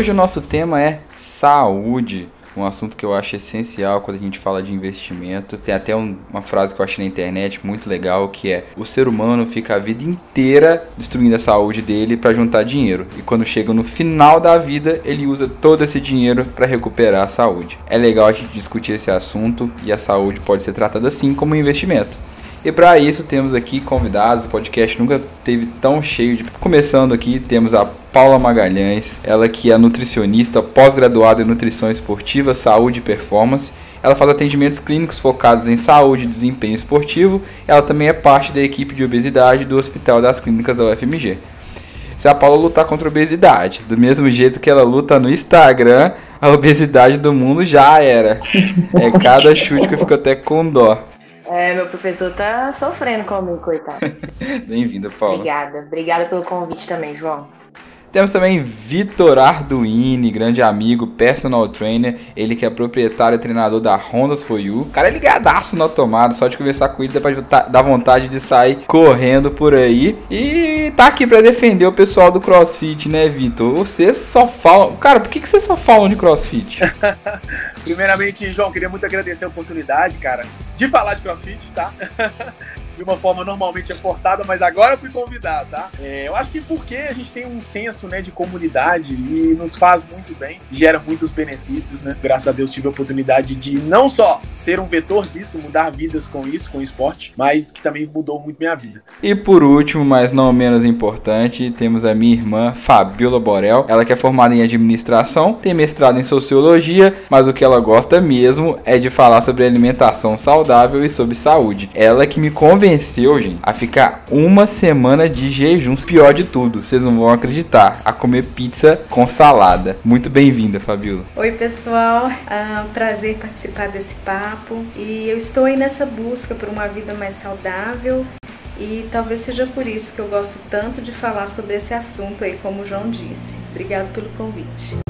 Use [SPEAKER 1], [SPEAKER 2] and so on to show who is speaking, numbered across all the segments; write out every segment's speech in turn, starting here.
[SPEAKER 1] Hoje o nosso tema é saúde, um assunto que eu acho essencial quando a gente fala de investimento. Tem até um, uma frase que eu achei na internet muito legal que é: o ser humano fica a vida inteira destruindo a saúde dele para juntar dinheiro e quando chega no final da vida ele usa todo esse dinheiro para recuperar a saúde. É legal a gente discutir esse assunto e a saúde pode ser tratada assim como um investimento. E para isso temos aqui convidados, o podcast nunca teve tão cheio de. Começando aqui, temos a Paula Magalhães, ela que é nutricionista, pós-graduada em nutrição esportiva, saúde e performance. Ela faz atendimentos clínicos focados em saúde e desempenho esportivo. Ela também é parte da equipe de obesidade do Hospital das Clínicas da UFMG. Se a Paula lutar contra a obesidade, do mesmo jeito que ela luta no Instagram, a obesidade do mundo já era. É cada chute que eu fico até com dó.
[SPEAKER 2] É, meu professor tá sofrendo comigo, coitado.
[SPEAKER 1] Bem-vinda, Paula.
[SPEAKER 2] Obrigada. Obrigada pelo convite também, João.
[SPEAKER 1] Temos também Vitor Arduini, grande amigo, personal trainer, ele que é proprietário e treinador da Hondas For You. O cara é ligadaço no tomada, só de conversar com ele depois dá vontade de sair correndo por aí. E tá aqui para defender o pessoal do CrossFit, né, Vitor? Vocês só falam... Cara, por que, que vocês só falam de CrossFit?
[SPEAKER 3] Primeiramente, João, queria muito agradecer a oportunidade, cara, de falar de CrossFit, tá? de uma forma normalmente é forçada, mas agora eu fui convidado, tá? É, eu acho que porque a gente tem um senso né, de comunidade e nos faz muito bem, gera muitos benefícios, né? Graças a Deus tive a oportunidade de não só ser um vetor disso, mudar vidas com isso, com o esporte, mas que também mudou muito minha vida.
[SPEAKER 1] E por último, mas não menos importante, temos a minha irmã Fabiola Borel, ela que é formada em administração, tem mestrado em sociologia, mas o que ela gosta mesmo é de falar sobre alimentação saudável e sobre saúde. Ela que me convenceu convenceu, gente, a ficar uma semana de jejum. Pior de tudo, vocês não vão acreditar, a comer pizza com salada. Muito bem-vinda, Fabiola.
[SPEAKER 4] Oi, pessoal. É um prazer participar desse papo. E eu estou aí nessa busca por uma vida mais saudável. E talvez seja por isso que eu gosto tanto de falar sobre esse assunto aí, como o João disse. Obrigado pelo convite.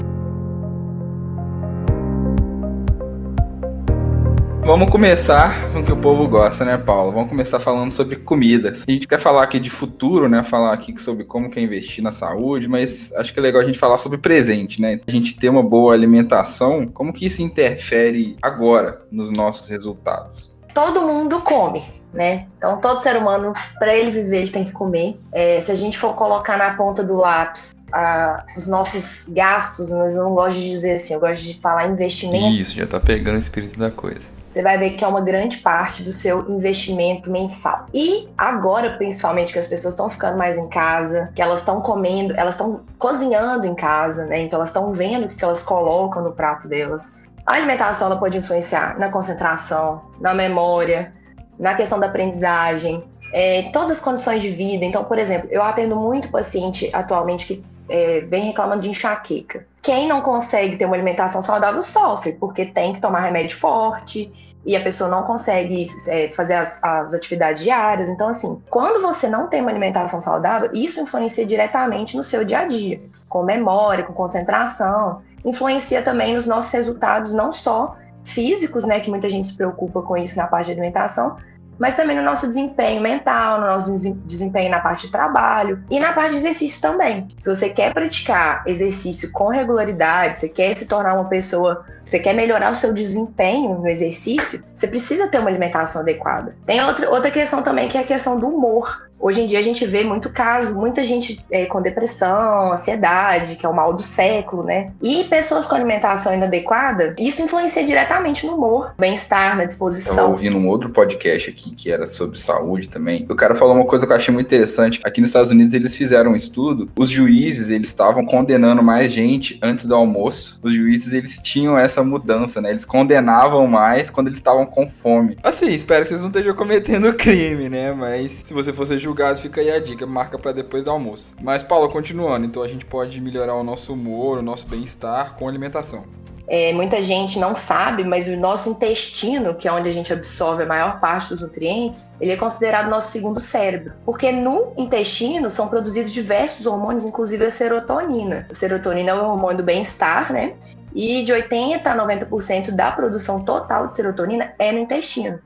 [SPEAKER 1] Vamos começar com o que o povo gosta, né, Paulo? Vamos começar falando sobre comida. A gente quer falar aqui de futuro, né? Falar aqui sobre como que é investir na saúde, mas acho que é legal a gente falar sobre presente, né? A gente ter uma boa alimentação, como que isso interfere agora nos nossos resultados?
[SPEAKER 2] Todo mundo come, né? Então, todo ser humano, para ele viver, ele tem que comer. É, se a gente for colocar na ponta do lápis a, os nossos gastos, mas eu não gosto de dizer assim, eu gosto de falar investimento.
[SPEAKER 1] Isso, já tá pegando o espírito da coisa
[SPEAKER 2] você vai ver que é uma grande parte do seu investimento mensal. E agora, principalmente, que as pessoas estão ficando mais em casa, que elas estão comendo, elas estão cozinhando em casa, né? Então elas estão vendo o que elas colocam no prato delas. A alimentação ela pode influenciar na concentração, na memória, na questão da aprendizagem, é, todas as condições de vida. Então, por exemplo, eu atendo muito paciente atualmente que é, vem reclamando de enxaqueca. Quem não consegue ter uma alimentação saudável sofre, porque tem que tomar remédio forte e a pessoa não consegue é, fazer as, as, atividades diárias. Então, assim, quando você não tem uma alimentação saudável, isso influencia diretamente no seu dia a dia, com memória, com concentração, influencia também nos nossos resultados, não só físicos, né, que muita gente se preocupa com isso na parte de alimentação, mas também no nosso desempenho mental, no nosso desempenho na parte de trabalho e na parte de exercício também. Se você quer praticar exercício com regularidade, você quer se tornar uma pessoa, você quer melhorar o seu desempenho no exercício, você precisa ter uma alimentação adequada. Tem outra, outra questão também que é a questão do humor. Hoje em dia a gente vê muito caso, muita gente é, com depressão, ansiedade, que é o mal do século, né? E pessoas com alimentação inadequada, isso influencia diretamente no humor, bem-estar, na disposição.
[SPEAKER 1] Eu ouvi num outro podcast aqui que era sobre saúde também. O cara falou uma coisa que eu achei muito interessante. Aqui nos Estados Unidos eles fizeram um estudo, os juízes eles estavam condenando mais gente antes do almoço. Os juízes eles tinham essa mudança, né? Eles condenavam mais quando eles estavam com fome. Assim, espero que vocês não estejam cometendo crime, né? Mas se você fosse juiz julgados, fica aí a dica, marca para depois do almoço. Mas, Paulo, continuando, então a gente pode melhorar o nosso humor, o nosso bem-estar com alimentação.
[SPEAKER 2] É, muita gente não sabe, mas o nosso intestino, que é onde a gente absorve a maior parte dos nutrientes, ele é considerado nosso segundo cérebro. Porque no intestino são produzidos diversos hormônios, inclusive a serotonina. A serotonina é o hormônio do bem-estar, né? E de 80% a 90% da produção total de serotonina é no intestino.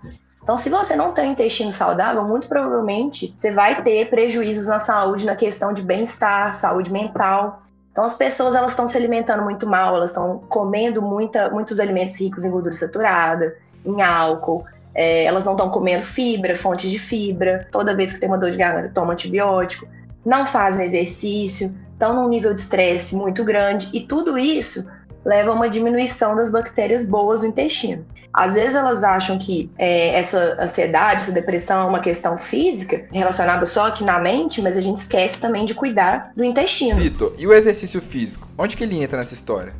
[SPEAKER 2] Então, se você não tem um intestino saudável, muito provavelmente você vai ter prejuízos na saúde, na questão de bem-estar, saúde mental. Então, as pessoas elas estão se alimentando muito mal, elas estão comendo muita, muitos alimentos ricos em gordura saturada, em álcool, é, elas não estão comendo fibra, fontes de fibra. Toda vez que tem uma dor de garganta, toma antibiótico. Não fazem exercício, estão num nível de estresse muito grande. E tudo isso leva a uma diminuição das bactérias boas no intestino. Às vezes elas acham que é, essa ansiedade, essa depressão é uma questão física, relacionada só aqui na mente, mas a gente esquece também de cuidar do intestino.
[SPEAKER 1] Vitor, e o exercício físico? Onde que ele entra nessa história?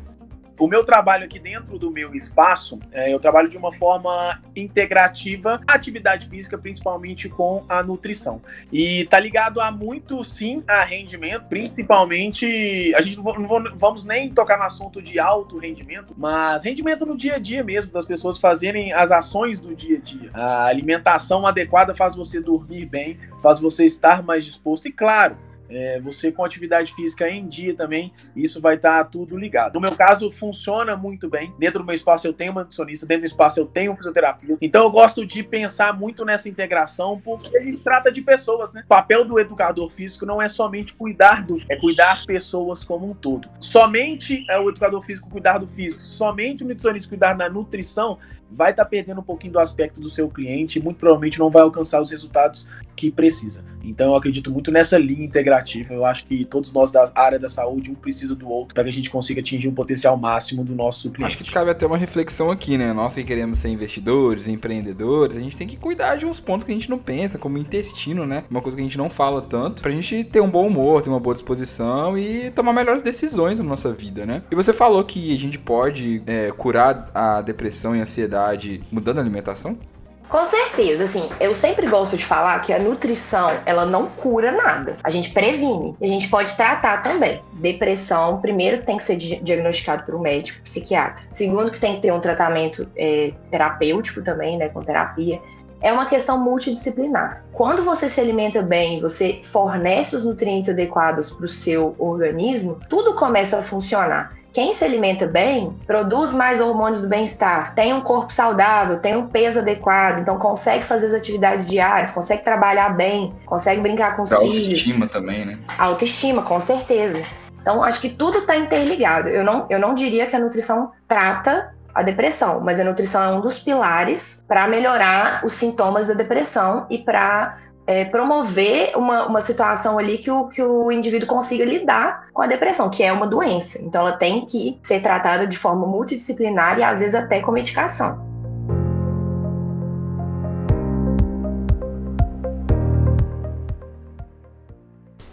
[SPEAKER 3] O meu trabalho aqui dentro do meu espaço, é, eu trabalho de uma forma integrativa atividade física, principalmente com a nutrição. E tá ligado a muito, sim, a rendimento, principalmente. A gente não, não vamos nem tocar no assunto de alto rendimento, mas rendimento no dia a dia mesmo, das pessoas fazerem as ações do dia a dia. A alimentação adequada faz você dormir bem, faz você estar mais disposto e, claro, é, você com atividade física em dia também, isso vai estar tá tudo ligado. No meu caso, funciona muito bem. Dentro do meu espaço eu tenho uma nutricionista, dentro do espaço eu tenho um fisioterapeuta. Então eu gosto de pensar muito nessa integração, porque a gente trata de pessoas, né? O papel do educador físico não é somente cuidar do, é cuidar pessoas como um todo. Somente é o educador físico cuidar do físico, somente o nutricionista cuidar da nutrição, vai estar tá perdendo um pouquinho do aspecto do seu cliente e muito provavelmente não vai alcançar os resultados que precisa. Então eu acredito muito nessa linha integrativa. Eu acho que todos nós da área da saúde, um precisa do outro, para que a gente consiga atingir o potencial máximo do nosso cliente.
[SPEAKER 1] Acho que cabe até uma reflexão aqui, né? Nós que queremos ser investidores, empreendedores, a gente tem que cuidar de uns pontos que a gente não pensa, como intestino, né? Uma coisa que a gente não fala tanto, pra gente ter um bom humor, ter uma boa disposição e tomar melhores decisões na nossa vida, né? E você falou que a gente pode é, curar a depressão e a ansiedade mudando a alimentação?
[SPEAKER 2] Com certeza, assim, eu sempre gosto de falar que a nutrição, ela não cura nada. A gente previne. A gente pode tratar também. Depressão, primeiro, tem que ser diagnosticado por um médico, psiquiatra. Segundo, que tem que ter um tratamento é, terapêutico também, né, com terapia. É uma questão multidisciplinar. Quando você se alimenta bem, você fornece os nutrientes adequados para o seu organismo, tudo começa a funcionar. Quem se alimenta bem produz mais hormônios do bem-estar, tem um corpo saudável, tem um peso adequado, então consegue fazer as atividades diárias, consegue trabalhar bem, consegue brincar com os
[SPEAKER 1] filhos.
[SPEAKER 2] Autoestima
[SPEAKER 1] também, né?
[SPEAKER 2] Autoestima, com certeza. Então, acho que tudo está interligado. Eu não, eu não diria que a nutrição trata a depressão, mas a nutrição é um dos pilares para melhorar os sintomas da depressão e para é, promover uma, uma situação ali que o, que o indivíduo consiga lidar com a depressão, que é uma doença. Então, ela tem que ser tratada de forma multidisciplinar e às vezes até com medicação.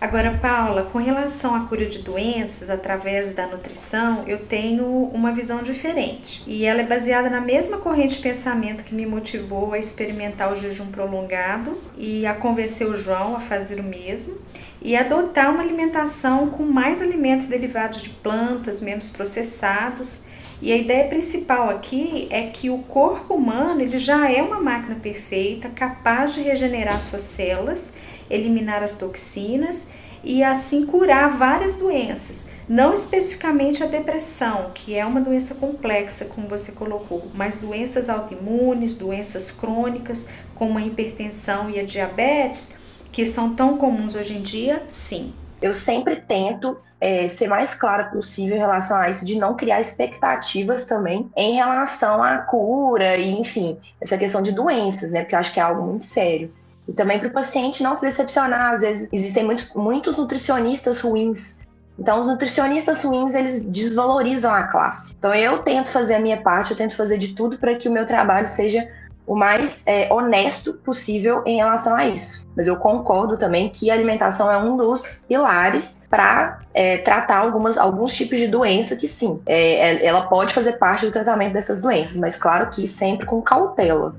[SPEAKER 4] Agora, Paula, com relação à cura de doenças através da nutrição, eu tenho uma visão diferente. E ela é baseada na mesma corrente de pensamento que me motivou a experimentar o jejum prolongado e a convencer o João a fazer o mesmo e adotar uma alimentação com mais alimentos derivados de plantas, menos processados. E a ideia principal aqui é que o corpo humano ele já é uma máquina perfeita, capaz de regenerar suas células eliminar as toxinas e assim curar várias doenças, não especificamente a depressão, que é uma doença complexa, como você colocou, mas doenças autoimunes, doenças crônicas, como a hipertensão e a diabetes, que são tão comuns hoje em dia, sim.
[SPEAKER 2] Eu sempre tento é, ser mais clara possível em relação a isso, de não criar expectativas também em relação à cura e, enfim, essa questão de doenças, né? Porque eu acho que é algo muito sério. E também para o paciente não se decepcionar. Às vezes existem muito, muitos nutricionistas ruins. Então, os nutricionistas ruins, eles desvalorizam a classe. Então, eu tento fazer a minha parte, eu tento fazer de tudo para que o meu trabalho seja o mais é, honesto possível em relação a isso. Mas eu concordo também que a alimentação é um dos pilares para é, tratar algumas, alguns tipos de doença que sim, é, ela pode fazer parte do tratamento dessas doenças, mas claro que sempre com cautela.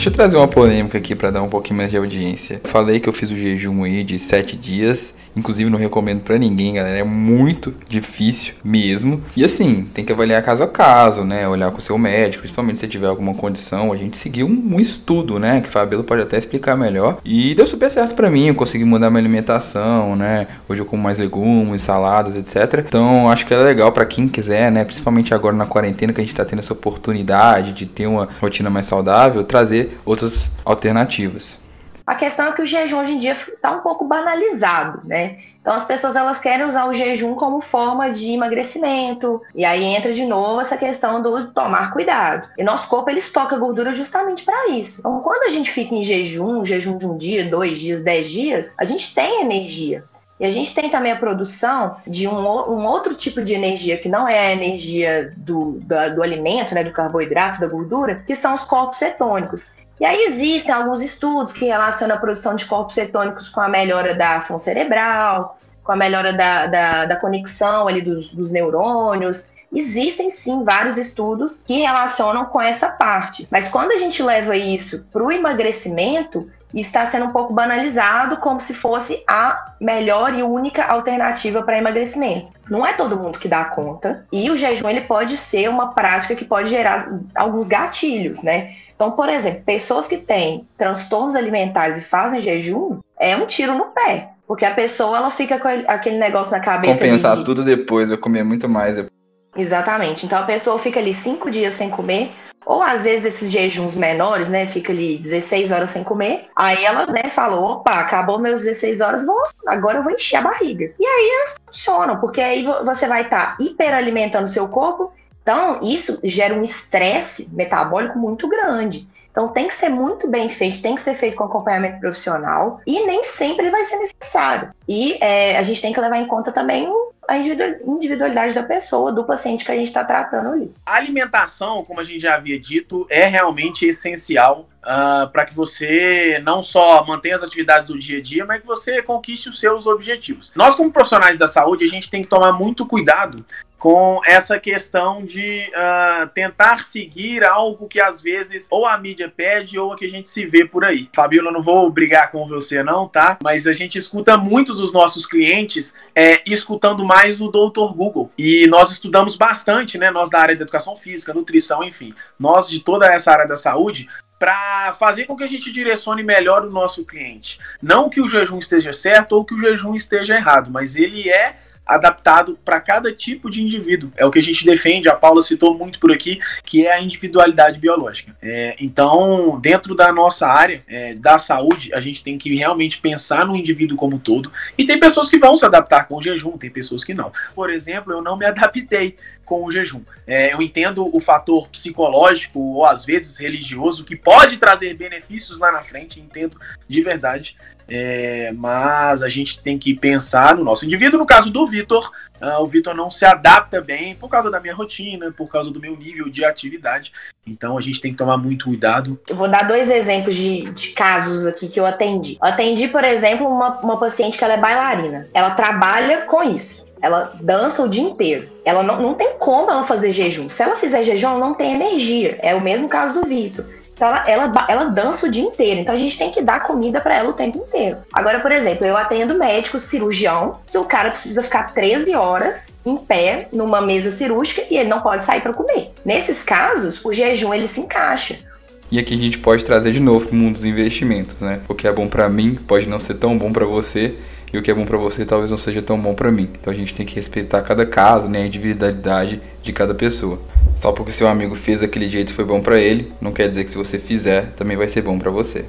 [SPEAKER 1] Deixa eu trazer uma polêmica aqui para dar um pouquinho mais de audiência. Falei que eu fiz o jejum aí de 7 dias. Inclusive não recomendo para ninguém, galera. É muito difícil mesmo. E assim, tem que avaliar caso a caso, né? Olhar com o seu médico, principalmente se tiver alguma condição. A gente seguiu um, um estudo, né? Que o Fabelo pode até explicar melhor. E deu super certo para mim. Eu consegui mudar minha alimentação, né? Hoje eu como mais legumes, saladas, etc. Então acho que é legal para quem quiser, né? Principalmente agora na quarentena que a gente tá tendo essa oportunidade de ter uma rotina mais saudável, trazer outras alternativas.
[SPEAKER 2] A questão é que o jejum hoje em dia está um pouco banalizado, né? Então as pessoas elas querem usar o jejum como forma de emagrecimento e aí entra de novo essa questão do tomar cuidado. E nosso corpo ele estoca gordura justamente para isso. Então quando a gente fica em jejum, jejum de um dia, dois dias, dez dias, a gente tem energia. E a gente tem também a produção de um, um outro tipo de energia, que não é a energia do, do, do alimento, né, do carboidrato, da gordura, que são os corpos cetônicos. E aí existem alguns estudos que relacionam a produção de corpos cetônicos com a melhora da ação cerebral, com a melhora da, da, da conexão ali dos, dos neurônios. Existem sim vários estudos que relacionam com essa parte. Mas quando a gente leva isso para o emagrecimento, está sendo um pouco banalizado como se fosse a melhor e única alternativa para emagrecimento. Não é todo mundo que dá conta e o jejum ele pode ser uma prática que pode gerar alguns gatilhos, né? Então, por exemplo, pessoas que têm transtornos alimentares e fazem jejum, é um tiro no pé. Porque a pessoa ela fica com aquele negócio na cabeça.
[SPEAKER 1] Compensar de... tudo depois, vai comer muito mais.
[SPEAKER 2] Exatamente. Então a pessoa fica ali cinco dias sem comer, ou às vezes esses jejuns menores, né? Fica ali 16 horas sem comer. Aí ela, né, falou: opa, acabou meus 16 horas, vou, agora eu vou encher a barriga. E aí elas funcionam, porque aí você vai estar tá hiperalimentando seu corpo então, isso gera um estresse metabólico muito grande. Então, tem que ser muito bem feito, tem que ser feito com acompanhamento profissional e nem sempre vai ser necessário. E é, a gente tem que levar em conta também a individualidade da pessoa, do paciente que a gente está tratando ali.
[SPEAKER 3] A alimentação, como a gente já havia dito, é realmente essencial Uh, para que você não só mantenha as atividades do dia a dia, mas que você conquiste os seus objetivos. Nós, como profissionais da saúde, a gente tem que tomar muito cuidado com essa questão de uh, tentar seguir algo que às vezes ou a mídia pede ou a que a gente se vê por aí. Fabiola, não vou brigar com você não, tá? Mas a gente escuta muitos dos nossos clientes é, escutando mais o Doutor Google. E nós estudamos bastante, né? Nós da área da educação física, nutrição, enfim. Nós de toda essa área da saúde, para fazer com que a gente direcione melhor o nosso cliente. Não que o jejum esteja certo ou que o jejum esteja errado, mas ele é adaptado para cada tipo de indivíduo. É o que a gente defende, a Paula citou muito por aqui, que é a individualidade biológica. É, então, dentro da nossa área é, da saúde, a gente tem que realmente pensar no indivíduo como um todo. E tem pessoas que vão se adaptar com o jejum, tem pessoas que não. Por exemplo, eu não me adaptei com o jejum. É, eu entendo o fator psicológico ou às vezes religioso que pode trazer benefícios lá na frente, entendo de verdade. É, mas a gente tem que pensar no nosso indivíduo. No caso do Vitor, uh, o Vitor não se adapta bem por causa da minha rotina, por causa do meu nível de atividade. Então a gente tem que tomar muito cuidado.
[SPEAKER 2] Eu vou dar dois exemplos de, de casos aqui que eu atendi. Eu atendi, por exemplo, uma, uma paciente que ela é bailarina. Ela trabalha com isso. Ela dança o dia inteiro. Ela não, não tem como ela fazer jejum. Se ela fizer jejum, ela não tem energia. É o mesmo caso do Vitor. Então ela, ela, ela, dança o dia inteiro. Então a gente tem que dar comida para ela o tempo inteiro. Agora, por exemplo, eu atendo médico cirurgião, que o cara precisa ficar 13 horas em pé numa mesa cirúrgica e ele não pode sair para comer. Nesses casos, o jejum ele se encaixa.
[SPEAKER 1] E aqui a gente pode trazer de novo para o mundo dos investimentos, né? O que é bom para mim pode não ser tão bom para você e o que é bom para você talvez não seja tão bom para mim. Então a gente tem que respeitar cada caso, né, a individualidade de cada pessoa. Só porque seu amigo fez daquele jeito foi bom para ele, não quer dizer que se você fizer também vai ser bom para você.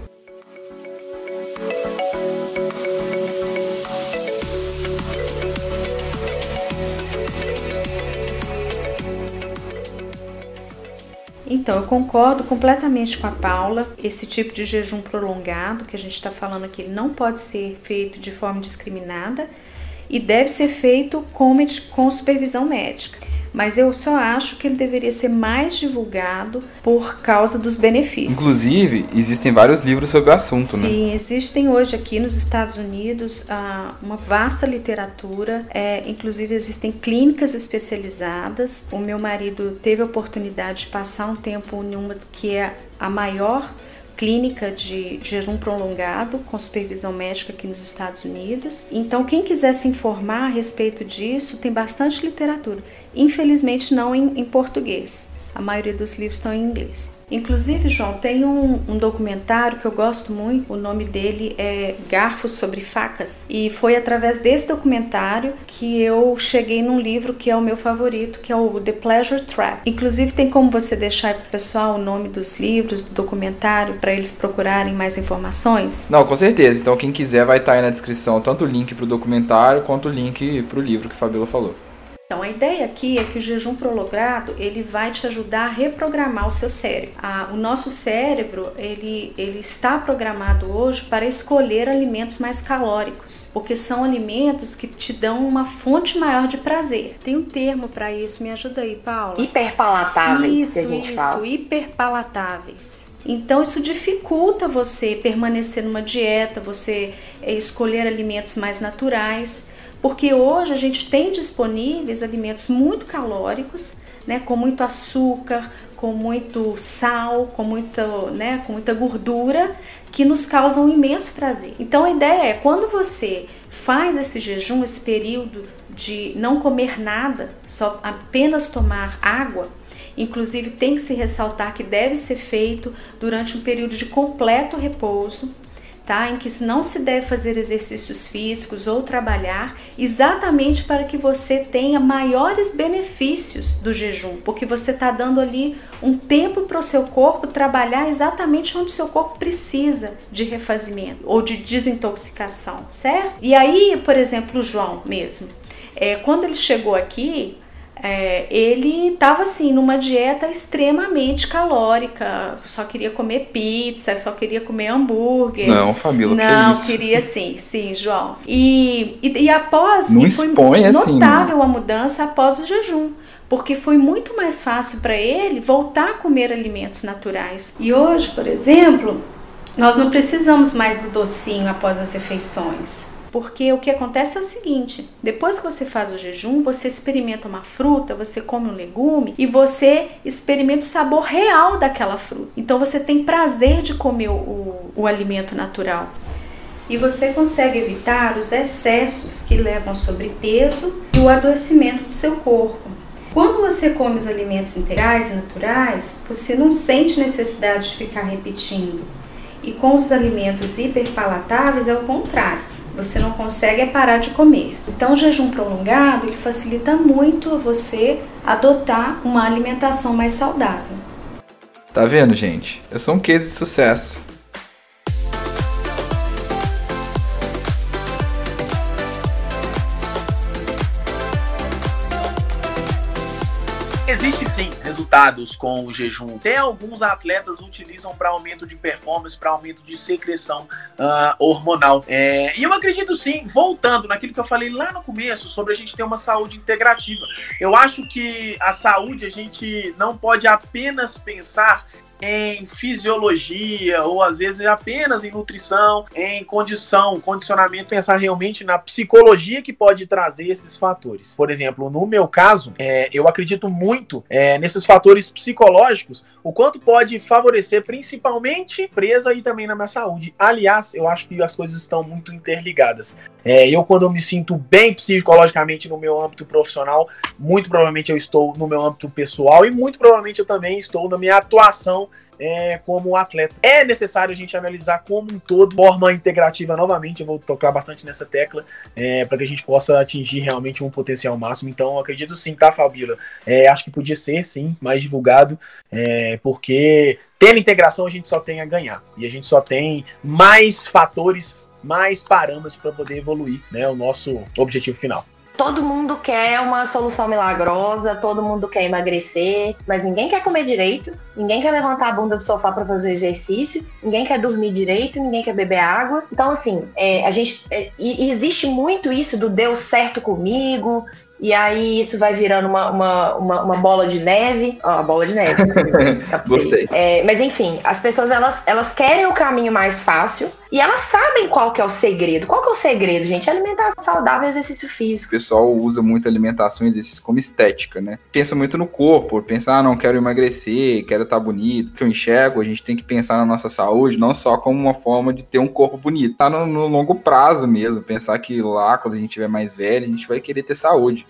[SPEAKER 4] Então, eu concordo completamente com a Paula. Esse tipo de jejum prolongado que a gente está falando aqui não pode ser feito de forma discriminada e deve ser feito com, com supervisão médica mas eu só acho que ele deveria ser mais divulgado por causa dos benefícios.
[SPEAKER 1] Inclusive, existem vários livros sobre o assunto,
[SPEAKER 4] Sim,
[SPEAKER 1] né?
[SPEAKER 4] Sim, existem hoje aqui nos Estados Unidos uh, uma vasta literatura, é, inclusive existem clínicas especializadas. O meu marido teve a oportunidade de passar um tempo em uma que é a maior clínica de jejum prolongado com supervisão médica aqui nos Estados Unidos. Então, quem quiser se informar a respeito disso, tem bastante literatura. Infelizmente, não em, em português. A maioria dos livros estão em inglês. Inclusive, João, tem um, um, documentário que eu gosto muito, o nome dele é Garfos sobre Facas, e foi através desse documentário que eu cheguei num livro que é o meu favorito, que é o The Pleasure Trap. Inclusive, tem como você deixar aí pro pessoal o nome dos livros, do documentário, para eles procurarem mais informações?
[SPEAKER 1] Não, com certeza. Então, quem quiser vai estar aí na descrição tanto o link pro documentário quanto o link pro livro que a Fabiola falou.
[SPEAKER 4] Então a ideia aqui é que o jejum prolongado ele vai te ajudar a reprogramar o seu cérebro. Ah, o nosso cérebro ele, ele está programado hoje para escolher alimentos mais calóricos, porque são alimentos que te dão uma fonte maior de prazer. Tem um termo para isso, me ajuda aí, Paula.
[SPEAKER 2] Hiperpalatáveis,
[SPEAKER 4] isso,
[SPEAKER 2] que a gente
[SPEAKER 4] isso,
[SPEAKER 2] fala.
[SPEAKER 4] hiperpalatáveis. Então isso dificulta você permanecer numa dieta, você eh, escolher alimentos mais naturais. Porque hoje a gente tem disponíveis alimentos muito calóricos, né, com muito açúcar, com muito sal, com muita, né, com muita gordura, que nos causam um imenso prazer. Então a ideia é quando você faz esse jejum, esse período de não comer nada, só apenas tomar água, inclusive tem que se ressaltar que deve ser feito durante um período de completo repouso, tá? Em que não se deve fazer exercícios físicos ou trabalhar, exatamente para que você tenha maiores benefícios do jejum, porque você está dando ali um tempo para o seu corpo trabalhar exatamente onde seu corpo precisa de refazimento ou de desintoxicação, certo? E aí, por exemplo, o João mesmo, é, quando ele chegou aqui, é, ele estava assim numa dieta extremamente calórica, só queria comer pizza, só queria comer hambúrguer.
[SPEAKER 1] Não, família,
[SPEAKER 4] Não,
[SPEAKER 1] que isso?
[SPEAKER 4] queria sim, sim, João. E, e, e após,
[SPEAKER 1] Não
[SPEAKER 4] e foi
[SPEAKER 1] expõe assim,
[SPEAKER 4] notável a mudança após o jejum porque foi muito mais fácil para ele voltar a comer alimentos naturais. E hoje, por exemplo, nós não precisamos mais do docinho após as refeições. Porque o que acontece é o seguinte: depois que você faz o jejum, você experimenta uma fruta, você come um legume e você experimenta o sabor real daquela fruta. Então você tem prazer de comer o, o, alimento natural. E você consegue evitar os excessos que levam ao sobrepeso e o adoecimento do seu corpo. Quando você come os alimentos integrais e naturais, você não sente necessidade de ficar repetindo. E com os alimentos hiperpalatáveis é o contrário. Você não consegue parar de comer. Então, o jejum prolongado ele facilita muito você adotar uma alimentação mais saudável.
[SPEAKER 1] Tá vendo, gente? Eu sou um case de sucesso.
[SPEAKER 3] Resultados com o jejum. Até alguns atletas utilizam para aumento de performance, para aumento de secreção uh, hormonal. É, e eu acredito sim, voltando naquilo que eu falei lá no começo, sobre a gente ter uma saúde integrativa. Eu acho que a saúde a gente não pode apenas pensar em fisiologia ou às vezes apenas em nutrição, em condição, condicionamento, pensar realmente na psicologia que pode trazer esses fatores. Por exemplo, no meu caso, é, eu acredito muito é, nesses fatores psicológicos, o quanto pode favorecer principalmente presa e também na minha saúde. Aliás, eu acho que as coisas estão muito interligadas. É, eu, quando eu me sinto bem psicologicamente no meu âmbito profissional, muito provavelmente eu estou no meu âmbito pessoal e muito provavelmente eu também estou na minha atuação é, como atleta. É necessário a gente analisar como um todo, forma integrativa novamente. Eu vou tocar bastante nessa tecla é, para que a gente possa atingir realmente um potencial máximo. Então, acredito sim, tá, Fabíola? É, acho que podia ser, sim, mais divulgado, é, porque tendo integração a gente só tem a ganhar e a gente só tem mais fatores mais parâmetros para poder evoluir, né, o nosso objetivo final.
[SPEAKER 2] Todo mundo quer uma solução milagrosa, todo mundo quer emagrecer, mas ninguém quer comer direito, ninguém quer levantar a bunda do sofá para fazer exercício, ninguém quer dormir direito, ninguém quer beber água. Então, assim, é, a gente. É, existe muito isso do deu certo comigo, e aí isso vai virando uma, uma, uma, uma bola de neve. Ó, a bola de neve.
[SPEAKER 1] Gostei.
[SPEAKER 2] É, mas enfim, as pessoas elas, elas querem o caminho mais fácil e elas sabem qual que é o segredo. Qual que é o segredo, gente? Alimentação saudável e exercício físico.
[SPEAKER 1] O pessoal usa muito alimentação e exercício como estética, né? Pensa muito no corpo, pensar, ah, não quero emagrecer, quero estar bonito, que eu enxergo, a gente tem que pensar na nossa saúde, não só como uma forma de ter um corpo bonito. Tá no, no longo prazo mesmo, pensar que lá, quando a gente tiver mais velho, a gente vai querer ter saúde.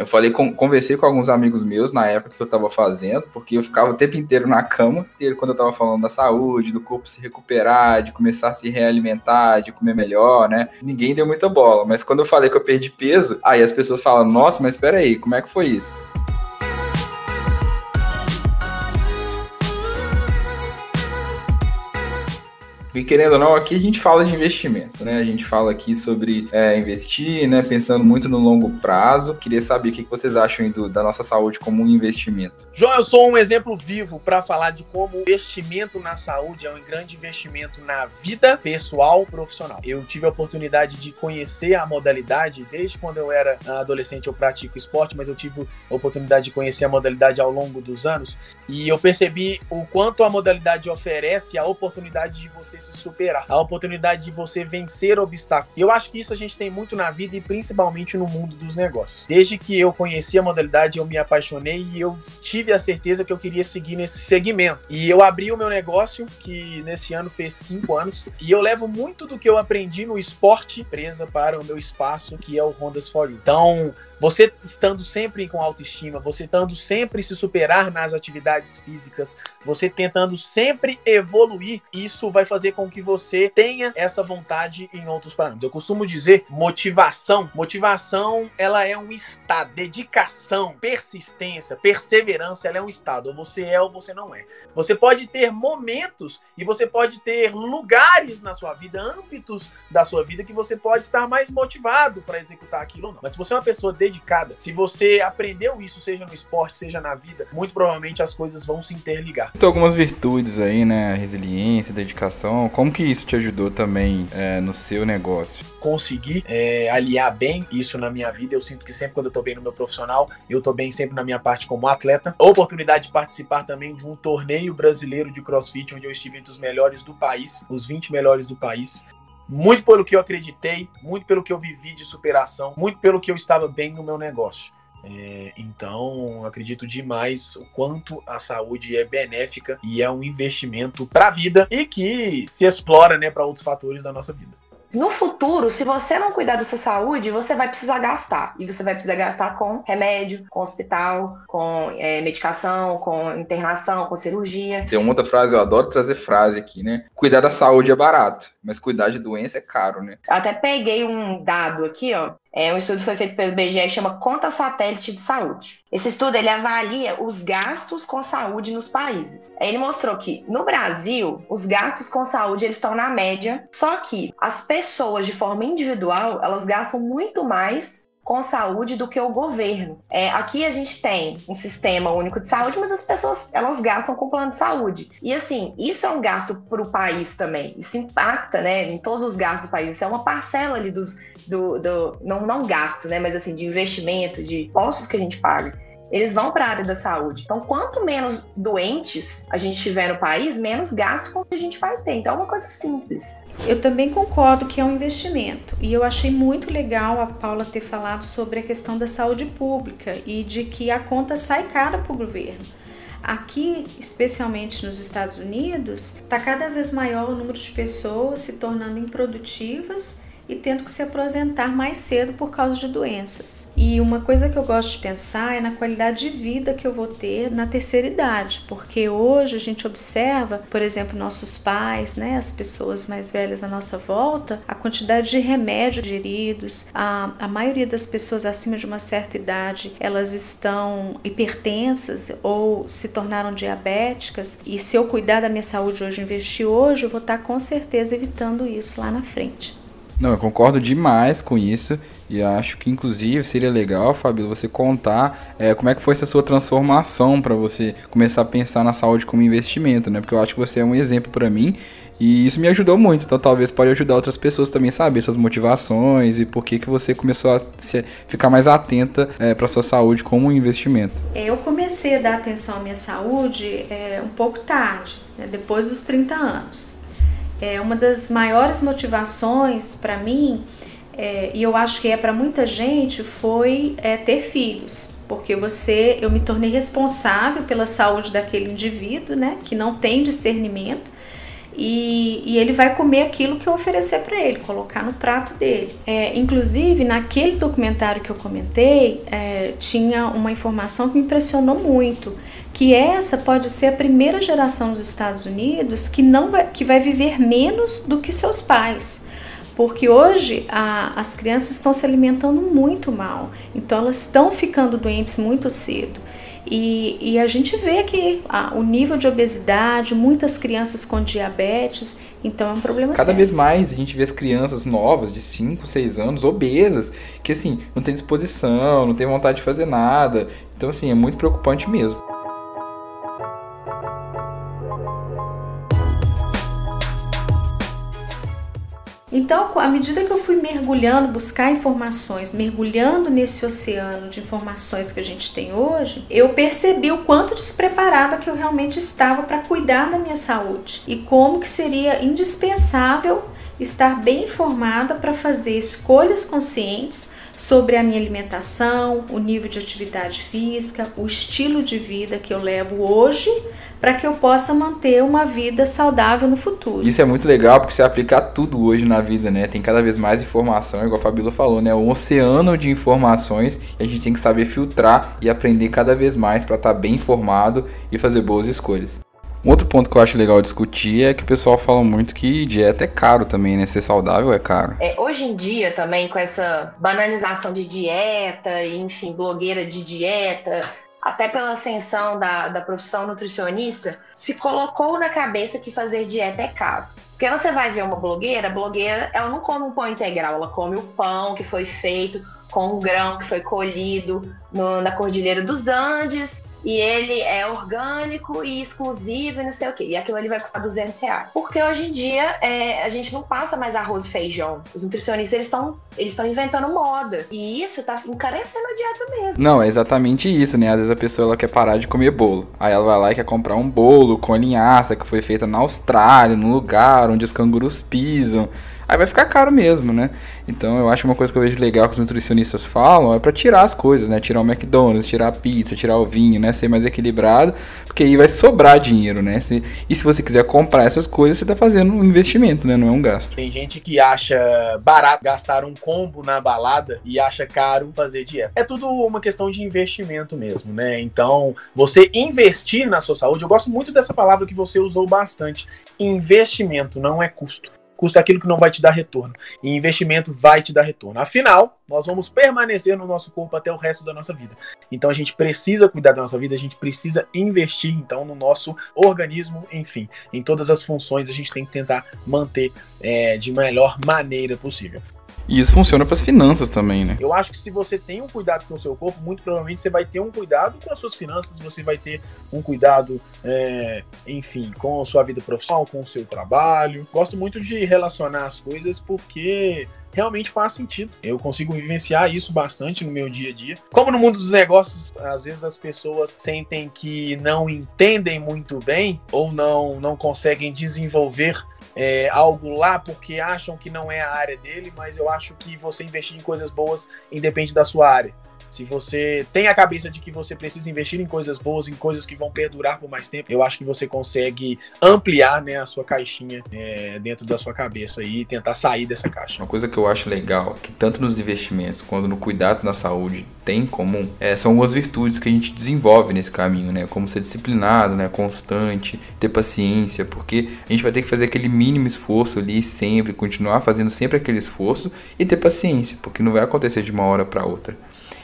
[SPEAKER 1] Eu falei, com, conversei com alguns amigos meus na época que eu tava fazendo, porque eu ficava o tempo inteiro na cama, inteiro quando eu tava falando da saúde, do corpo se recuperar, de começar a se realimentar, de comer melhor, né? Ninguém deu muita bola, mas quando eu falei que eu perdi peso, aí as pessoas falam, nossa, mas espera aí, como é que foi isso? E querendo ou não, aqui a gente fala de investimento, né? A gente fala aqui sobre é, investir, né? Pensando muito no longo prazo. Queria saber o que vocês acham do, da nossa saúde como um investimento.
[SPEAKER 3] João, eu sou um exemplo vivo para falar de como investimento na saúde é um grande investimento na vida pessoal profissional. Eu tive a oportunidade de conhecer a modalidade desde quando eu era adolescente. Eu pratico esporte, mas eu tive a oportunidade de conhecer a modalidade ao longo dos anos e eu percebi o quanto a modalidade oferece a oportunidade de você se superar, a oportunidade de você vencer obstáculos. E eu acho que isso a gente tem muito na vida e principalmente no mundo dos negócios. Desde que eu conheci a modalidade, eu me apaixonei e eu tive a certeza que eu queria seguir nesse segmento. E eu abri o meu negócio, que nesse ano fez cinco anos, e eu levo muito do que eu aprendi no esporte presa para o meu espaço, que é o Hondas For You. Então, você estando sempre com autoestima, você estando sempre se superar nas atividades físicas, você tentando sempre evoluir, isso vai fazer com que você tenha essa vontade em outros parâmetros. Eu costumo dizer motivação. Motivação, ela é um estado. Dedicação, persistência, perseverança, ela é um estado. Ou você é ou você não é. Você pode ter momentos e você pode ter lugares na sua vida, âmbitos da sua vida que você pode estar mais motivado para executar aquilo ou não. Mas se você é uma pessoa dedicada, dedicada. Se você aprendeu isso, seja no esporte, seja na vida, muito provavelmente as coisas vão se interligar.
[SPEAKER 1] Tem algumas virtudes aí, né? Resiliência, dedicação. Como que isso te ajudou também é, no seu negócio?
[SPEAKER 3] Conseguir é, aliar bem isso na minha vida. Eu sinto que sempre quando eu tô bem no meu profissional, eu tô bem sempre na minha parte como atleta. A oportunidade de participar também de um torneio brasileiro de crossfit, onde eu estive entre os melhores do país, os 20 melhores do país muito pelo que eu acreditei, muito pelo que eu vivi de superação, muito pelo que eu estava bem no meu negócio. É, então, acredito demais o quanto a saúde é benéfica e é um investimento para a vida e que se explora né, para outros fatores da nossa vida
[SPEAKER 2] no futuro, se você não cuidar da sua saúde, você vai precisar gastar. E você vai precisar gastar com remédio, com hospital, com é, medicação, com internação, com cirurgia.
[SPEAKER 1] Tem uma outra frase, eu adoro trazer frase aqui, né? Cuidar da saúde é barato, mas cuidar de doença é caro, né?
[SPEAKER 2] até peguei um dado aqui, ó. É um estudo foi feito pelo BGE que chama Conta Satélite de Saúde. Esse estudo ele avalia os gastos com saúde nos países. Ele mostrou que no Brasil os gastos com saúde eles estão na média, só que as pessoas de forma individual elas gastam muito mais com saúde do que o governo. É, aqui a gente tem um sistema único de saúde, mas as pessoas elas gastam com plano de saúde. E assim, isso é um gasto para o país também. Isso impacta, né, em todos os gastos do país. Isso é uma parcela ali dos do, do não, não gasto, né, mas assim, de investimento, de impostos que a gente paga, eles vão para a área da saúde. Então, quanto menos doentes a gente tiver no país, menos gasto a gente vai ter. Então, é uma coisa simples.
[SPEAKER 4] Eu também concordo que é um investimento. E eu achei muito legal a Paula ter falado sobre a questão da saúde pública e de que a conta sai cara para o governo. Aqui, especialmente nos Estados Unidos, está cada vez maior o número de pessoas se tornando improdutivas e tendo que se aposentar mais cedo por causa de doenças. E uma coisa que eu gosto de pensar é na qualidade de vida que eu vou ter na terceira idade, porque hoje a gente observa, por exemplo, nossos pais, né, as pessoas mais velhas à nossa volta, a quantidade de remédios ingeridos, a, a maioria das pessoas acima de uma certa idade, elas estão hipertensas ou se tornaram diabéticas, e se eu cuidar da minha saúde hoje, investir hoje, eu vou estar com certeza evitando isso lá na frente.
[SPEAKER 1] Não, eu concordo demais com isso. E acho que inclusive seria legal, Fabio, você contar é, como é que foi essa sua transformação para você começar a pensar na saúde como investimento, né? Porque eu acho que você é um exemplo para mim e isso me ajudou muito. Então talvez pode ajudar outras pessoas também a saber suas motivações e por que que você começou a se, ficar mais atenta é, para sua saúde como um investimento.
[SPEAKER 4] Eu comecei a dar atenção à minha saúde é, um pouco tarde, né? depois dos 30 anos. É uma das maiores motivações para mim é, e eu acho que é para muita gente, foi é, ter filhos. Porque você, eu me tornei responsável pela saúde daquele indivíduo, né, que não tem discernimento, e, e ele vai comer aquilo que eu oferecer para ele, colocar no prato dele. É, inclusive, naquele documentário que eu comentei, é, tinha uma informação que me impressionou muito, que essa pode ser a primeira geração dos Estados Unidos que não vai, que vai viver menos do que seus pais porque hoje a, as crianças estão se alimentando muito mal, então elas estão ficando doentes muito cedo. E, e a gente vê que ah, o nível de obesidade, muitas crianças com diabetes, então é um problema
[SPEAKER 1] Cada
[SPEAKER 4] sério.
[SPEAKER 1] vez mais a gente vê as crianças novas, de 5, 6 anos, obesas, que assim, não tem disposição, não tem vontade de fazer nada. Então assim, é muito preocupante mesmo.
[SPEAKER 4] Então, à medida que eu fui mergulhando, buscar informações, mergulhando nesse oceano de informações que a gente tem hoje, eu percebi o quanto despreparada que eu realmente estava para cuidar da minha saúde e como que seria indispensável estar bem informada para fazer escolhas conscientes sobre a minha alimentação, o nível de atividade física, o estilo de vida que eu levo hoje, para que eu possa manter uma vida saudável no futuro.
[SPEAKER 1] Isso é muito legal porque você aplica tudo hoje na vida, né? Tem cada vez mais informação, igual a Fabíola falou, né? Um oceano de informações e a gente tem que saber filtrar e aprender cada vez mais para estar tá bem informado e fazer boas escolhas. Um outro ponto que eu acho legal discutir é que o pessoal fala muito que dieta é caro também, né? Ser saudável é caro.
[SPEAKER 2] É, hoje em dia também, com essa banalização de dieta, enfim, blogueira de dieta, até pela ascensão da, da profissão nutricionista, se colocou na cabeça que fazer dieta é caro. Porque você vai ver uma blogueira, a blogueira, ela não come um pão integral, ela come o pão que foi feito com um grão que foi colhido no, na Cordilheira dos Andes, e ele é orgânico e exclusivo e não sei o quê. E aquilo ali vai custar 200 reais. Porque hoje em dia é, a gente não passa mais arroz e feijão. Os nutricionistas eles estão eles inventando moda. E isso tá encarecendo a dieta mesmo.
[SPEAKER 1] Não, é exatamente isso, né? Às vezes a pessoa ela quer parar de comer bolo. Aí ela vai lá e quer comprar um bolo com linhaça que foi feita na Austrália, num lugar onde os cangurus pisam. Aí vai ficar caro mesmo, né? Então eu acho uma coisa que eu vejo legal que os nutricionistas falam é para tirar as coisas, né? Tirar o McDonald's, tirar a pizza, tirar o vinho, né? Ser mais equilibrado, porque aí vai sobrar dinheiro, né? Se, e se você quiser comprar essas coisas, você tá fazendo um investimento, né? Não é um gasto.
[SPEAKER 3] Tem gente que acha barato gastar um combo na balada e acha caro fazer dieta. É tudo uma questão de investimento mesmo, né? Então, você investir na sua saúde, eu gosto muito dessa palavra que você usou bastante. Investimento não é custo custa aquilo que não vai te dar retorno. E investimento vai te dar retorno. Afinal, nós vamos permanecer no nosso corpo até o resto da nossa vida. Então a gente precisa cuidar da nossa vida, a gente precisa investir então no nosso organismo, enfim, em todas as funções a gente tem que tentar manter é, de melhor maneira possível.
[SPEAKER 1] E isso funciona para as finanças também, né?
[SPEAKER 3] Eu acho que se você tem um cuidado com o seu corpo, muito provavelmente você vai ter um cuidado com as suas finanças, você vai ter um cuidado, é, enfim, com a sua vida profissional, com o seu trabalho. Gosto muito de relacionar as coisas porque realmente faz sentido. Eu consigo vivenciar isso bastante no meu dia a dia. Como no mundo dos negócios, às vezes as pessoas sentem que não entendem muito bem ou não, não conseguem desenvolver é, algo lá porque acham que não é a área dele, mas eu acho que você investir em coisas boas independe da sua área. Se você tem a cabeça de que você precisa investir em coisas boas, em coisas que vão perdurar por mais tempo, eu acho que você consegue ampliar né, a sua caixinha é, dentro da sua cabeça e tentar sair dessa caixa.
[SPEAKER 1] Uma coisa que eu acho legal, que tanto nos investimentos quanto no cuidado na saúde tem em comum, é, são algumas virtudes que a gente desenvolve nesse caminho, né? Como ser disciplinado, né? constante, ter paciência, porque a gente vai ter que fazer aquele mínimo esforço ali sempre, continuar fazendo sempre aquele esforço e ter paciência, porque não vai acontecer de uma hora para outra.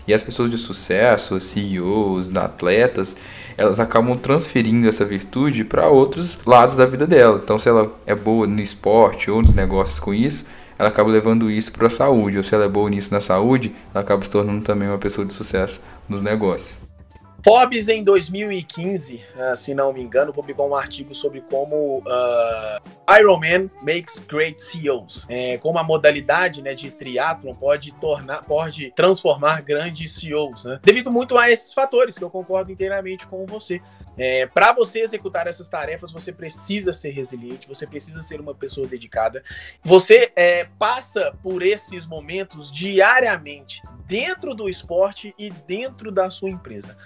[SPEAKER 1] E as pessoas de sucesso, CEOs, atletas, elas acabam transferindo essa virtude para outros lados da vida dela. Então, se ela é boa no esporte ou nos negócios com isso, ela acaba levando isso para a saúde. Ou se ela é boa nisso na saúde, ela acaba se tornando também uma pessoa de sucesso nos negócios.
[SPEAKER 3] Forbes, em 2015, ah, se não me engano, publicou um artigo sobre como uh, Iron Man makes great CEOs. É, como a modalidade né, de triatlon pode tornar, pode transformar grandes CEOs, né? Devido muito a esses fatores, que eu concordo inteiramente com você. É, Para você executar essas tarefas, você precisa ser resiliente, você precisa ser uma pessoa dedicada. Você é, passa por esses momentos diariamente, dentro do esporte e dentro da sua empresa.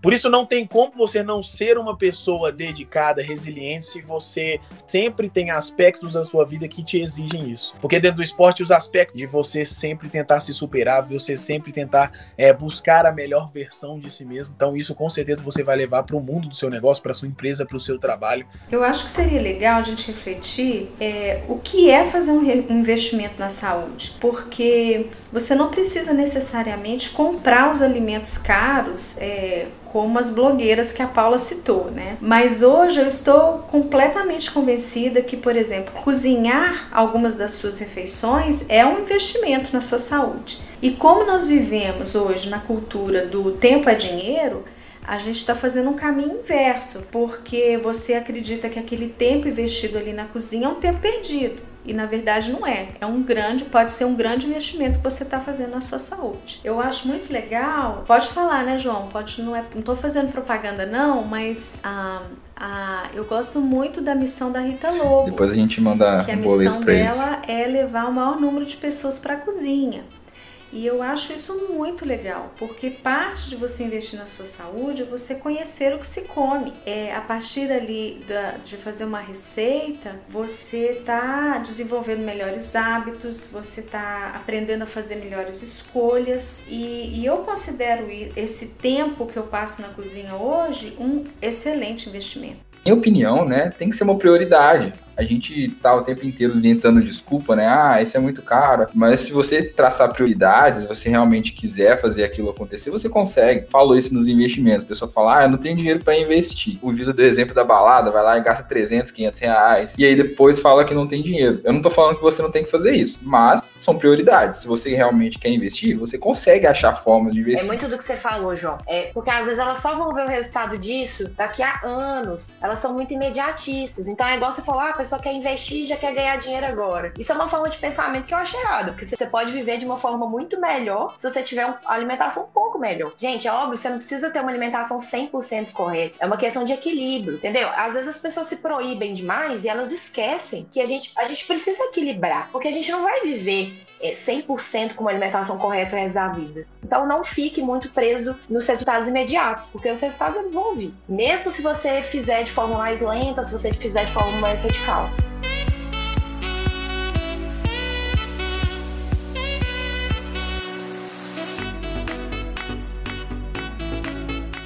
[SPEAKER 3] Por isso não tem como você não ser uma pessoa dedicada, resiliente, se você sempre tem aspectos da sua vida que te exigem isso. Porque dentro do esporte, os aspectos de você sempre tentar se superar, você sempre tentar é, buscar a melhor versão de si mesmo. Então isso com certeza você vai levar para o mundo do seu negócio, para sua empresa, para o seu trabalho.
[SPEAKER 4] Eu acho que seria legal a gente refletir é, o que é fazer um investimento na saúde. Porque você não precisa necessariamente comprar os alimentos caros. É, como as blogueiras que a Paula citou, né? Mas hoje eu estou completamente convencida que, por exemplo, cozinhar algumas das suas refeições é um investimento na sua saúde. E como nós vivemos hoje na cultura do tempo é dinheiro, a gente está fazendo um caminho inverso, porque você acredita que aquele tempo investido ali na cozinha é um tempo perdido. E na verdade não é. É um grande, pode ser um grande investimento que você está fazendo na sua saúde. Eu acho muito legal. Pode falar, né, João? Pode, não é, não tô fazendo propaganda não, mas ah, ah, eu gosto muito da missão da Rita Lobo.
[SPEAKER 1] Depois a gente manda
[SPEAKER 4] que um
[SPEAKER 1] boleto
[SPEAKER 4] para eles. A missão dela é levar o maior número de pessoas para a cozinha. E eu acho isso muito legal, porque parte de você investir na sua saúde é você conhecer o que se come. É a partir ali da, de fazer uma receita, você está desenvolvendo melhores hábitos, você está aprendendo a fazer melhores escolhas. E, e eu considero esse tempo que eu passo na cozinha hoje um excelente investimento.
[SPEAKER 1] Minha opinião, né, tem que ser uma prioridade a gente tá o tempo inteiro inventando desculpa, né? Ah, isso é muito caro. Mas se você traçar prioridades, você realmente quiser fazer aquilo acontecer, você consegue. Falou isso nos investimentos. A pessoa fala, ah, eu não tenho dinheiro para investir. O vídeo do exemplo da balada, vai lá e gasta 300, 500 reais. E aí depois fala que não tem dinheiro. Eu não tô falando que você não tem que fazer isso, mas são prioridades. Se você realmente quer investir, você consegue achar formas de investir.
[SPEAKER 2] É muito do que você falou, João. É, porque às vezes elas só vão ver o resultado disso daqui a anos. Elas são muito imediatistas. Então é igual você falar, ah, pessoa quer investir e já quer ganhar dinheiro agora. Isso é uma forma de pensamento que eu acho errado, porque você pode viver de uma forma muito melhor se você tiver uma alimentação um pouco melhor. Gente, é óbvio, você não precisa ter uma alimentação 100% correta. É uma questão de equilíbrio, entendeu? Às vezes as pessoas se proíbem demais e elas esquecem que a gente, a gente precisa equilibrar, porque a gente não vai viver 100% é, com uma alimentação correta o resto da vida. Então não fique muito preso nos resultados imediatos, porque os resultados eles vão vir. Mesmo se você fizer de forma mais lenta, se você fizer de forma mais radical.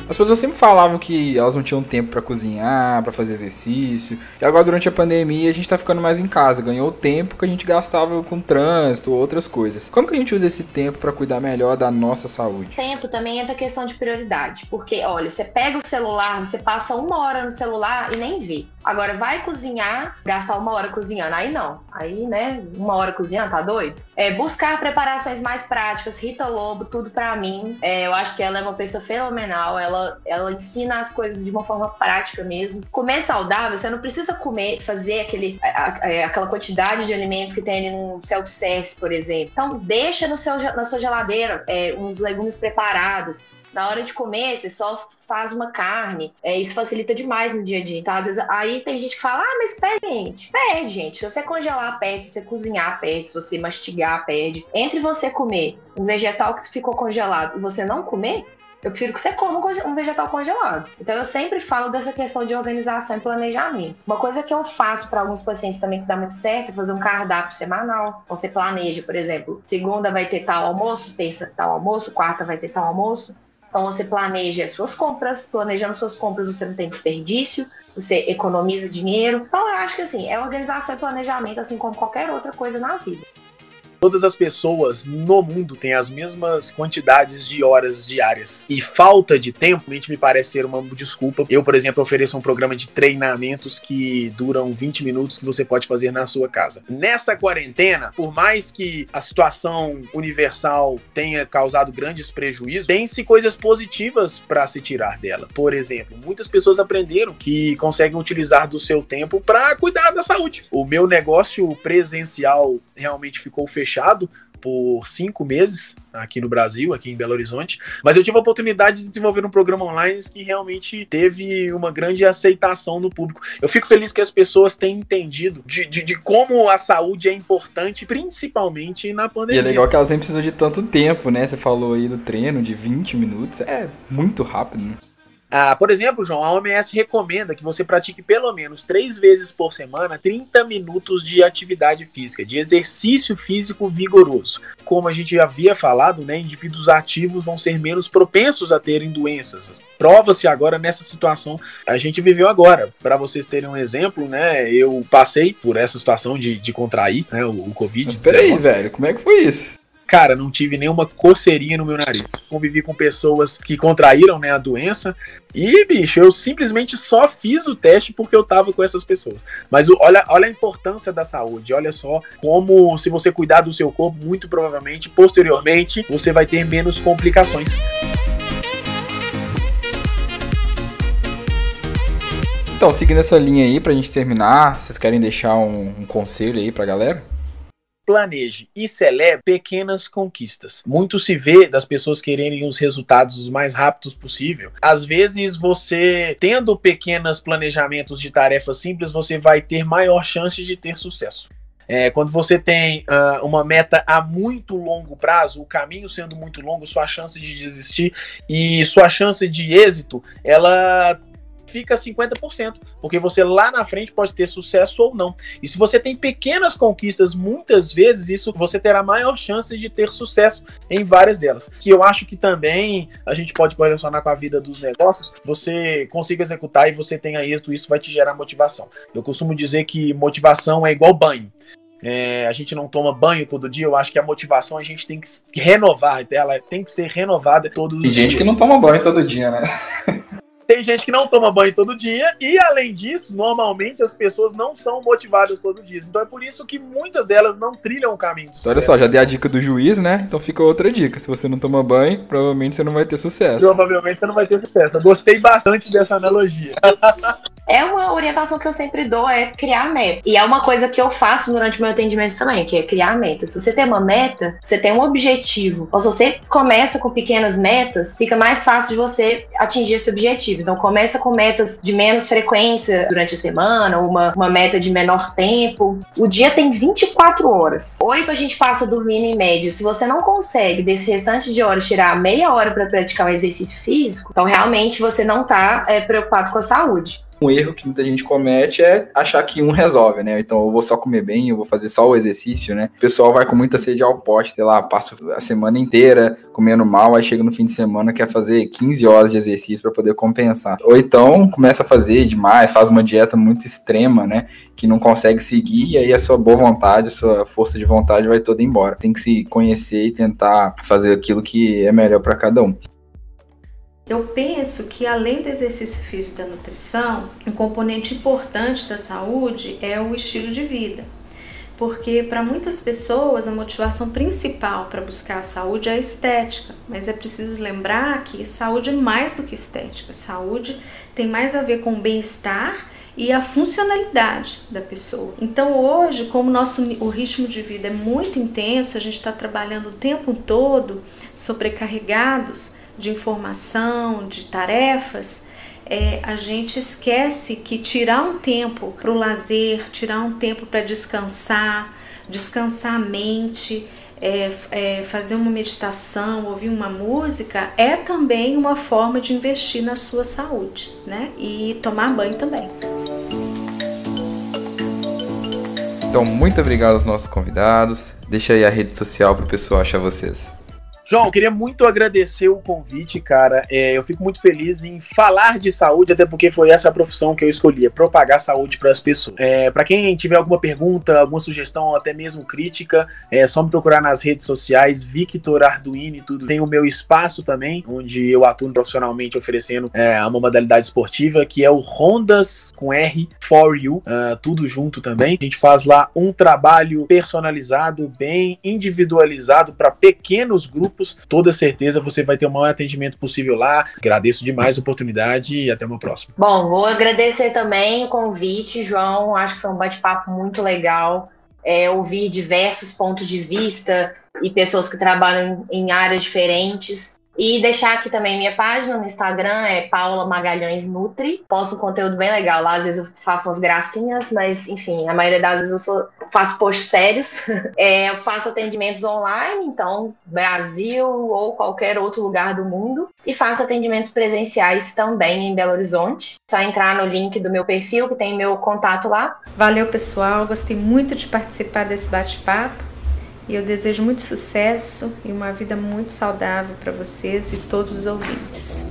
[SPEAKER 1] As pessoas sempre falavam que elas não tinham tempo para cozinhar, para fazer exercício. E agora durante a pandemia a gente tá ficando mais em casa, ganhou o tempo que a gente gastava com trânsito ou outras coisas. Como que a gente usa esse tempo para cuidar melhor da nossa saúde?
[SPEAKER 2] Tempo também é da questão de prioridade, porque olha, você pega o celular, você passa uma hora no celular e nem vê. Agora, vai cozinhar, gastar uma hora cozinhando. Aí não. Aí, né, uma hora cozinhando, tá doido? É, buscar preparações mais práticas. Rita Lobo, tudo para mim. É, eu acho que ela é uma pessoa fenomenal. Ela, ela ensina as coisas de uma forma prática mesmo. Comer saudável, você não precisa comer, fazer aquele, a, a, é, aquela quantidade de alimentos que tem ali no self-service, por exemplo. Então, deixa no seu, na sua geladeira é, uns legumes preparados na hora de comer, você só faz uma carne. É, isso facilita demais no dia a dia. Então, às vezes, aí tem gente que fala, ah, mas perde, gente. Perde, gente. Se você congelar, perde. Se você cozinhar, perde. Se você mastigar, perde. Entre você comer um vegetal que ficou congelado e você não comer, eu prefiro que você coma um vegetal congelado. Então eu sempre falo dessa questão de organização e planejamento. Uma coisa que eu faço para alguns pacientes também que dá muito certo é fazer um cardápio semanal. Então você planeja, por exemplo, segunda vai ter tal almoço, terça tal almoço, quarta vai ter tal almoço. Então você planeja as suas compras, planejando suas compras você não tem desperdício, você economiza dinheiro. Então eu acho que assim, é organização e planejamento assim como qualquer outra coisa na vida.
[SPEAKER 3] Todas as pessoas no mundo têm as mesmas quantidades de horas diárias. E falta de tempo, me parece ser uma desculpa. Eu, por exemplo, ofereço um programa de treinamentos que duram 20 minutos que você pode fazer na sua casa. Nessa quarentena, por mais que a situação universal tenha causado grandes prejuízos, tem-se coisas positivas para se tirar dela. Por exemplo, muitas pessoas aprenderam que conseguem utilizar do seu tempo para cuidar da saúde. O meu negócio presencial realmente ficou fechado por cinco meses aqui no Brasil, aqui em Belo Horizonte, mas eu tive a oportunidade de desenvolver um programa online que realmente teve uma grande aceitação no público. Eu fico feliz que as pessoas têm entendido de, de, de como a saúde é importante, principalmente na pandemia.
[SPEAKER 1] E é legal que elas nem precisam de tanto tempo, né? Você falou aí do treino de 20 minutos, é muito rápido, né?
[SPEAKER 3] Ah, por exemplo, João, a OMS recomenda que você pratique pelo menos três vezes por semana 30 minutos de atividade física, de exercício físico vigoroso. Como a gente havia falado, né, indivíduos ativos vão ser menos propensos a terem doenças. Prova-se agora nessa situação a gente viveu agora. Para vocês terem um exemplo, né, eu passei por essa situação de, de contrair né, o, o Covid.
[SPEAKER 1] Mas peraí, velho, como é que foi isso?
[SPEAKER 3] Cara, não tive nenhuma coceirinha no meu nariz. Convivi com pessoas que contraíram né, a doença. E, bicho, eu simplesmente só fiz o teste porque eu tava com essas pessoas. Mas olha, olha a importância da saúde. Olha só como, se você cuidar do seu corpo, muito provavelmente, posteriormente, você vai ter menos complicações.
[SPEAKER 1] Então, seguindo essa linha aí, pra gente terminar, vocês querem deixar um, um conselho aí pra galera?
[SPEAKER 3] Planeje e celebre pequenas conquistas. Muito se vê das pessoas quererem os resultados os mais rápidos possível. Às vezes, você tendo pequenos planejamentos de tarefas simples, você vai ter maior chance de ter sucesso. É, quando você tem uh, uma meta a muito longo prazo, o caminho sendo muito longo, sua chance de desistir e sua chance de êxito, ela fica 50%, porque você lá na frente pode ter sucesso ou não. E se você tem pequenas conquistas, muitas vezes isso você terá maior chance de ter sucesso em várias delas. Que eu acho que também a gente pode correlacionar com a vida dos negócios, você consiga executar e você tenha êxito, isso vai te gerar motivação. Eu costumo dizer que motivação é igual banho. É, a gente não toma banho todo dia, eu acho que a motivação a gente tem que renovar, ela tem que ser renovada todos os
[SPEAKER 1] dias.
[SPEAKER 3] Tem
[SPEAKER 1] gente que não toma banho todo dia, né?
[SPEAKER 3] Tem gente que não toma banho todo dia e, além disso, normalmente as pessoas não são motivadas todo dia. Então é por isso que muitas delas não trilham o caminho
[SPEAKER 1] então, Olha só, já dei a dica do juiz, né? Então fica outra dica. Se você não toma banho, provavelmente você não vai ter sucesso.
[SPEAKER 3] Provavelmente você não vai ter sucesso. Eu gostei bastante dessa analogia.
[SPEAKER 2] É uma orientação que eu sempre dou, é criar meta. E é uma coisa que eu faço durante o meu atendimento também, que é criar meta. Se você tem uma meta, você tem um objetivo. Ou se você começa com pequenas metas, fica mais fácil de você atingir esse objetivo. Então começa com metas de menos frequência durante a semana, uma, uma meta de menor tempo. O dia tem 24 horas. Oito a gente passa dormindo em média. Se você não consegue desse restante de horas tirar meia hora para praticar um exercício físico, então realmente você não está é, preocupado com a saúde
[SPEAKER 1] um erro que muita gente comete é achar que um resolve, né? Então eu vou só comer bem, eu vou fazer só o exercício, né? O pessoal vai com muita sede ao pote, sei lá, passa a semana inteira comendo mal, aí chega no fim de semana quer fazer 15 horas de exercício para poder compensar. Ou então começa a fazer demais, faz uma dieta muito extrema, né? Que não consegue seguir e aí a sua boa vontade, a sua força de vontade vai toda embora. Tem que se conhecer e tentar fazer aquilo que é melhor para cada um.
[SPEAKER 4] Eu penso que além do exercício físico e da nutrição, um componente importante da saúde é o estilo de vida. Porque para muitas pessoas a motivação principal para buscar a saúde é a estética, mas é preciso lembrar que saúde é mais do que estética. Saúde tem mais a ver com bem-estar e a funcionalidade da pessoa. Então hoje, como nosso o ritmo de vida é muito intenso, a gente está trabalhando o tempo todo sobrecarregados de informação, de tarefas, é, a gente esquece que tirar um tempo para o lazer, tirar um tempo para descansar, descansar a mente, é, é, fazer uma meditação, ouvir uma música, é também uma forma de investir na sua saúde, né? E tomar banho também.
[SPEAKER 1] Então, muito obrigado aos nossos convidados. Deixa aí a rede social para o pessoal achar vocês.
[SPEAKER 3] João, queria muito agradecer o convite, cara. É, eu fico muito feliz em falar de saúde, até porque foi essa a profissão que eu escolhi, é propagar saúde para as pessoas. É, para quem tiver alguma pergunta, alguma sugestão, ou até mesmo crítica, é só me procurar nas redes sociais, Victor Arduino e tudo. Tem o meu espaço também, onde eu atuo profissionalmente oferecendo é, uma modalidade esportiva, que é o Rondas com R for You, uh, tudo junto também. A gente faz lá um trabalho personalizado, bem individualizado para pequenos grupos grupos. Toda certeza você vai ter o maior atendimento possível lá. Agradeço demais a oportunidade e até uma próxima.
[SPEAKER 2] Bom, vou agradecer também o convite, João. Acho que foi um bate-papo muito legal. É, ouvir diversos pontos de vista e pessoas que trabalham em áreas diferentes. E deixar aqui também minha página no Instagram, é Paula Magalhães Nutri. Posto um conteúdo bem legal lá, às vezes eu faço umas gracinhas, mas enfim, a maioria das vezes eu sou, faço posts sérios. É, eu faço atendimentos online, então Brasil ou qualquer outro lugar do mundo. E faço atendimentos presenciais também em Belo Horizonte. Só entrar no link do meu perfil, que tem meu contato lá.
[SPEAKER 4] Valeu, pessoal. Gostei muito de participar desse bate-papo. E eu desejo muito sucesso e uma vida muito saudável para vocês e todos os ouvintes.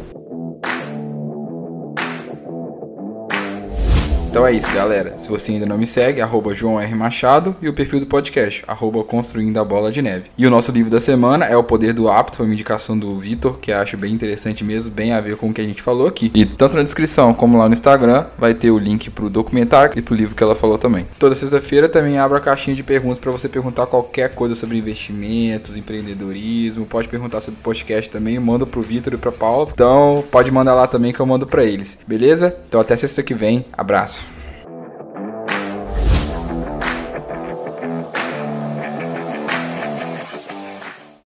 [SPEAKER 1] Então é isso, galera. Se você ainda não me segue, arroba João R. Machado e o perfil do podcast, arroba Construindo a Bola de Neve. E o nosso livro da semana é O Poder do Apto, foi uma indicação do Vitor, que acho bem interessante mesmo, bem a ver com o que a gente falou aqui. E tanto na descrição como lá no Instagram vai ter o link pro documentário e pro livro que ela falou também. Toda sexta-feira também abro a caixinha de perguntas para você perguntar qualquer coisa sobre investimentos, empreendedorismo, pode perguntar sobre podcast também, manda pro Vitor e pra Paula. Então pode mandar lá também que eu mando para eles, beleza? Então até sexta que vem, abraço.